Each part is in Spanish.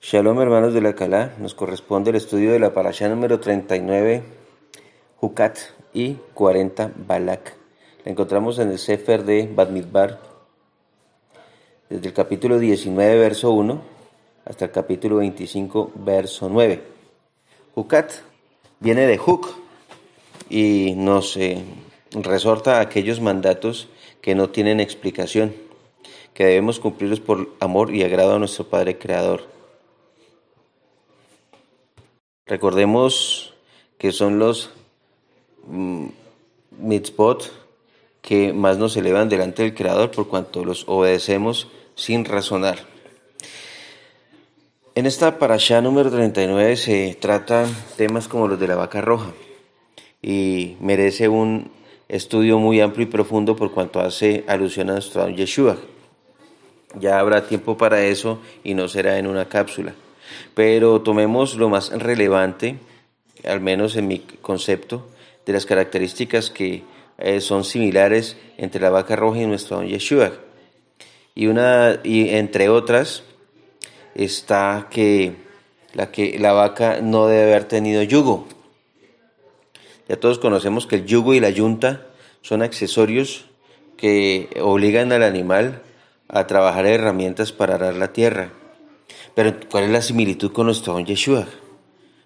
Shalom hermanos de la Calá, nos corresponde el estudio de la parasha número 39, Jucat y 40, Balak. La encontramos en el Sefer de Badmidbar, desde el capítulo 19, verso 1, hasta el capítulo 25, verso 9. Jucat viene de Juk y nos eh, resorta aquellos mandatos que no tienen explicación, que debemos cumplirlos por amor y agrado a nuestro Padre Creador. Recordemos que son los mm, mitzvot que más nos elevan delante del Creador por cuanto los obedecemos sin razonar. En esta parasha número 39 se tratan temas como los de la vaca roja y merece un estudio muy amplio y profundo por cuanto hace alusión a nuestro Yeshua. Ya habrá tiempo para eso y no será en una cápsula. Pero tomemos lo más relevante, al menos en mi concepto, de las características que eh, son similares entre la vaca roja y nuestro don Yeshua. Y, una, y entre otras está que la, que la vaca no debe haber tenido yugo. Ya todos conocemos que el yugo y la yunta son accesorios que obligan al animal a trabajar herramientas para arar la tierra. Pero ¿cuál es la similitud con nuestro don Yeshua?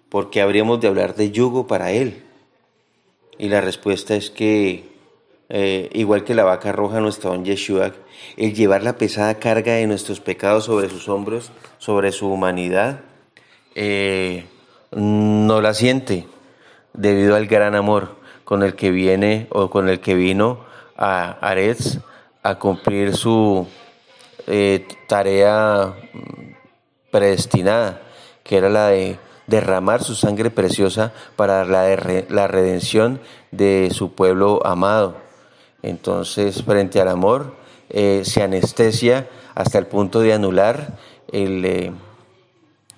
¿Por qué habríamos de hablar de yugo para él? Y la respuesta es que, eh, igual que la vaca roja, nuestro don Yeshua, el llevar la pesada carga de nuestros pecados sobre sus hombros, sobre su humanidad, eh, no la siente debido al gran amor con el que viene o con el que vino a Aretz a cumplir su eh, tarea predestinada, que era la de derramar su sangre preciosa para la, la redención de su pueblo amado. Entonces, frente al amor, eh, se anestesia hasta el punto de anular el, eh,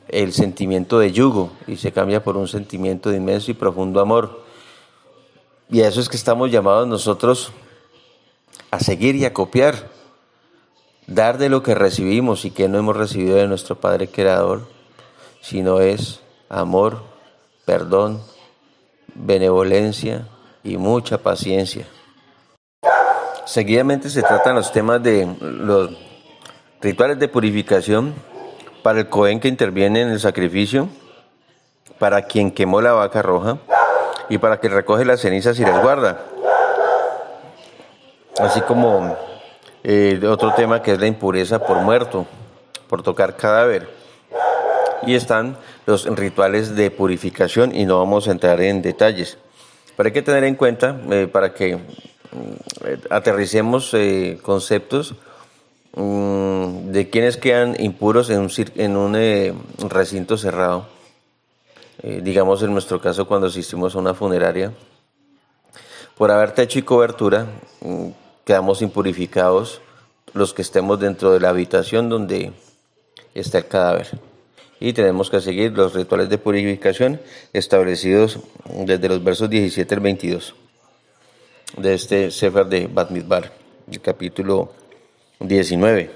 el sentimiento de yugo y se cambia por un sentimiento de inmenso y profundo amor. Y a eso es que estamos llamados nosotros a seguir y a copiar dar de lo que recibimos y que no hemos recibido de nuestro Padre Creador, sino es amor, perdón, benevolencia y mucha paciencia. Seguidamente se tratan los temas de los rituales de purificación para el Cohen que interviene en el sacrificio, para quien quemó la vaca roja y para que recoge las cenizas y las guarda. Así como eh, otro tema que es la impureza por muerto, por tocar cadáver. Y están los rituales de purificación y no vamos a entrar en detalles. Pero hay que tener en cuenta, eh, para que mm, aterricemos eh, conceptos mm, de quienes quedan impuros en un, en un recinto cerrado, digamos en nuestro caso cuando asistimos a una funeraria, por haber techo y cobertura, mm, quedamos impurificados los que estemos dentro de la habitación donde está el cadáver. Y tenemos que seguir los rituales de purificación establecidos desde los versos 17 al 22 de este Sefer de Bat Midbar, el capítulo 19.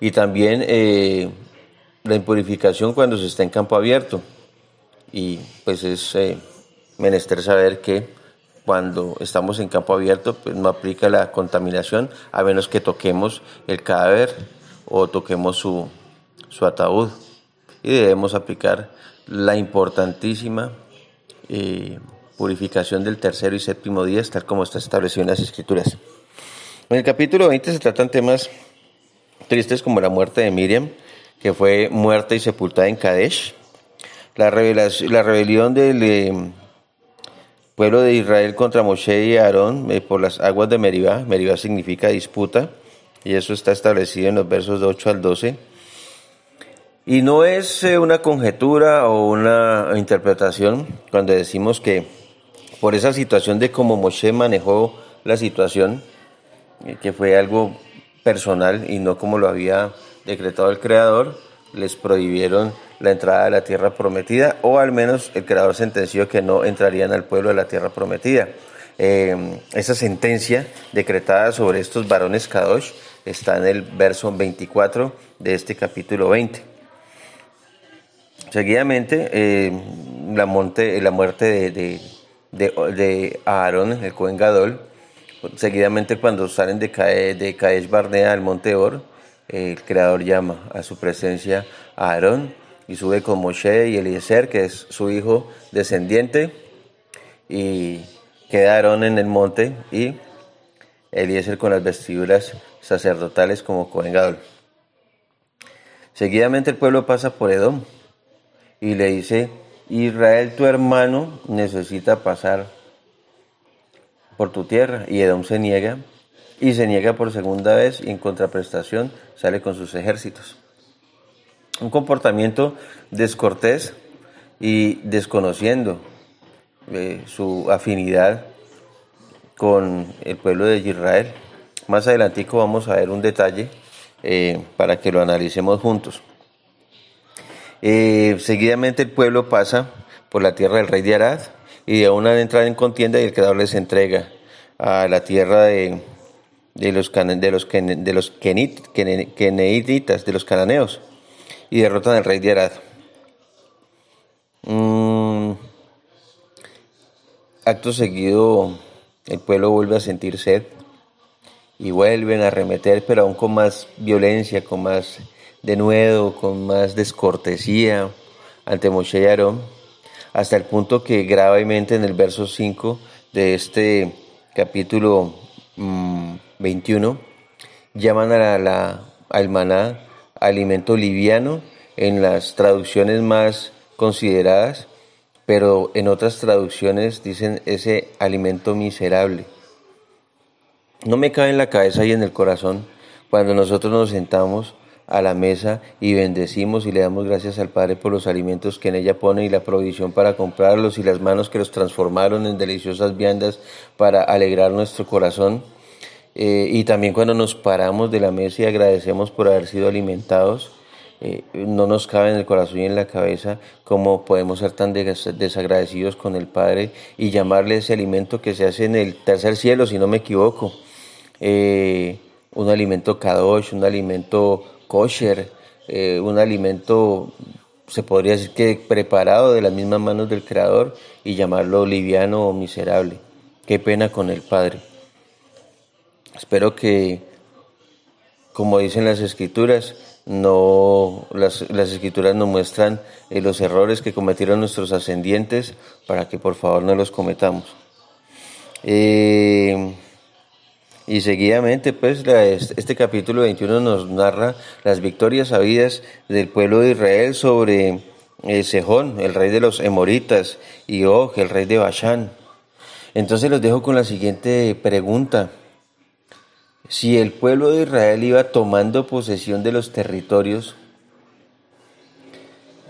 Y también eh, la impurificación cuando se está en campo abierto. Y pues es eh, menester saber que cuando estamos en campo abierto, pues no aplica la contaminación a menos que toquemos el cadáver o toquemos su, su ataúd. Y debemos aplicar la importantísima eh, purificación del tercero y séptimo día, tal como está establecido en las Escrituras. En el capítulo 20 se tratan temas tristes como la muerte de Miriam, que fue muerta y sepultada en Kadesh, la, la rebelión del, eh, pueblo de Israel contra Moshe y Aarón eh, por las aguas de Meribá. Meribá significa disputa y eso está establecido en los versos de 8 al 12. Y no es eh, una conjetura o una interpretación cuando decimos que por esa situación de cómo Moshe manejó la situación, eh, que fue algo personal y no como lo había decretado el Creador, les prohibieron la entrada a la tierra prometida, o al menos el creador sentenció que no entrarían al pueblo de la tierra prometida. Eh, esa sentencia decretada sobre estos varones Kadosh está en el verso 24 de este capítulo 20. Seguidamente, eh, la, monte, la muerte de, de, de, Aarón, el Cohen Gadol, seguidamente cuando salen de, Kadesh, de Kadesh Barnea al monte Or, el Creador llama a su presencia a Aarón y sube con Moshe y Eliezer, que es su hijo descendiente, y queda Aarón en el monte y Eliezer con las vestiduras sacerdotales como Cohen. Seguidamente el pueblo pasa por Edom y le dice, Israel tu hermano necesita pasar por tu tierra. Y Edom se niega y se niega por segunda vez y en contraprestación sale con sus ejércitos. Un comportamiento descortés y desconociendo eh, su afinidad con el pueblo de Israel. Más adelantico vamos a ver un detalle eh, para que lo analicemos juntos. Eh, seguidamente el pueblo pasa por la tierra del rey de Arad y de una entrada en contienda y el creador les entrega a la tierra de, de los, de los, de los keneiditas, de los cananeos, y derrotan al rey de Arad. Mm, acto seguido, el pueblo vuelve a sentir sed y vuelven a arremeter, pero aún con más violencia, con más denuedo, con más descortesía ante Moshe y Aarón, hasta el punto que gravemente en el verso 5 de este capítulo 21 mm, llaman a la, maná alimento liviano en las traducciones más consideradas, pero en otras traducciones dicen ese alimento miserable. No me cabe en la cabeza y en el corazón cuando nosotros nos sentamos a la mesa y bendecimos y le damos gracias al Padre por los alimentos que en ella pone y la provisión para comprarlos y las manos que los transformaron en deliciosas viandas para alegrar nuestro corazón. Eh, y también cuando nos paramos de la mesa y agradecemos por haber sido alimentados, eh, no nos cabe en el corazón y en la cabeza cómo podemos ser tan desagradecidos con el Padre y llamarle ese alimento que se hace en el tercer cielo, si no me equivoco. Eh, un alimento kadosh, un alimento kosher, un alimento, se podría decir que preparado de las mismas manos del Creador y llamarlo liviano o miserable. Qué pena con el Padre. Espero que, como dicen las escrituras, no las, las escrituras nos muestran eh, los errores que cometieron nuestros ascendientes para que por favor no los cometamos. Eh, y seguidamente, pues, este capítulo 21 nos narra las victorias habidas del pueblo de Israel sobre eh, Sejón, el rey de los Emoritas, y Og, el rey de Bashán. Entonces los dejo con la siguiente pregunta. Si el pueblo de Israel iba tomando posesión de los territorios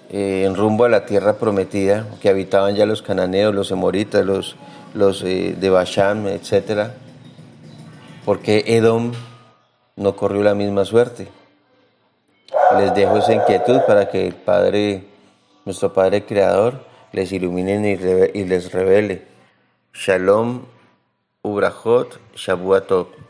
eh, en rumbo a la tierra prometida, que habitaban ya los cananeos, los emoritas, los, los eh, de Bashán, etcétera, porque Edom no corrió la misma suerte. Les dejo esa inquietud para que el Padre, nuestro Padre Creador, les ilumine y les revele. Shalom, Ubrahot, Shabuatov.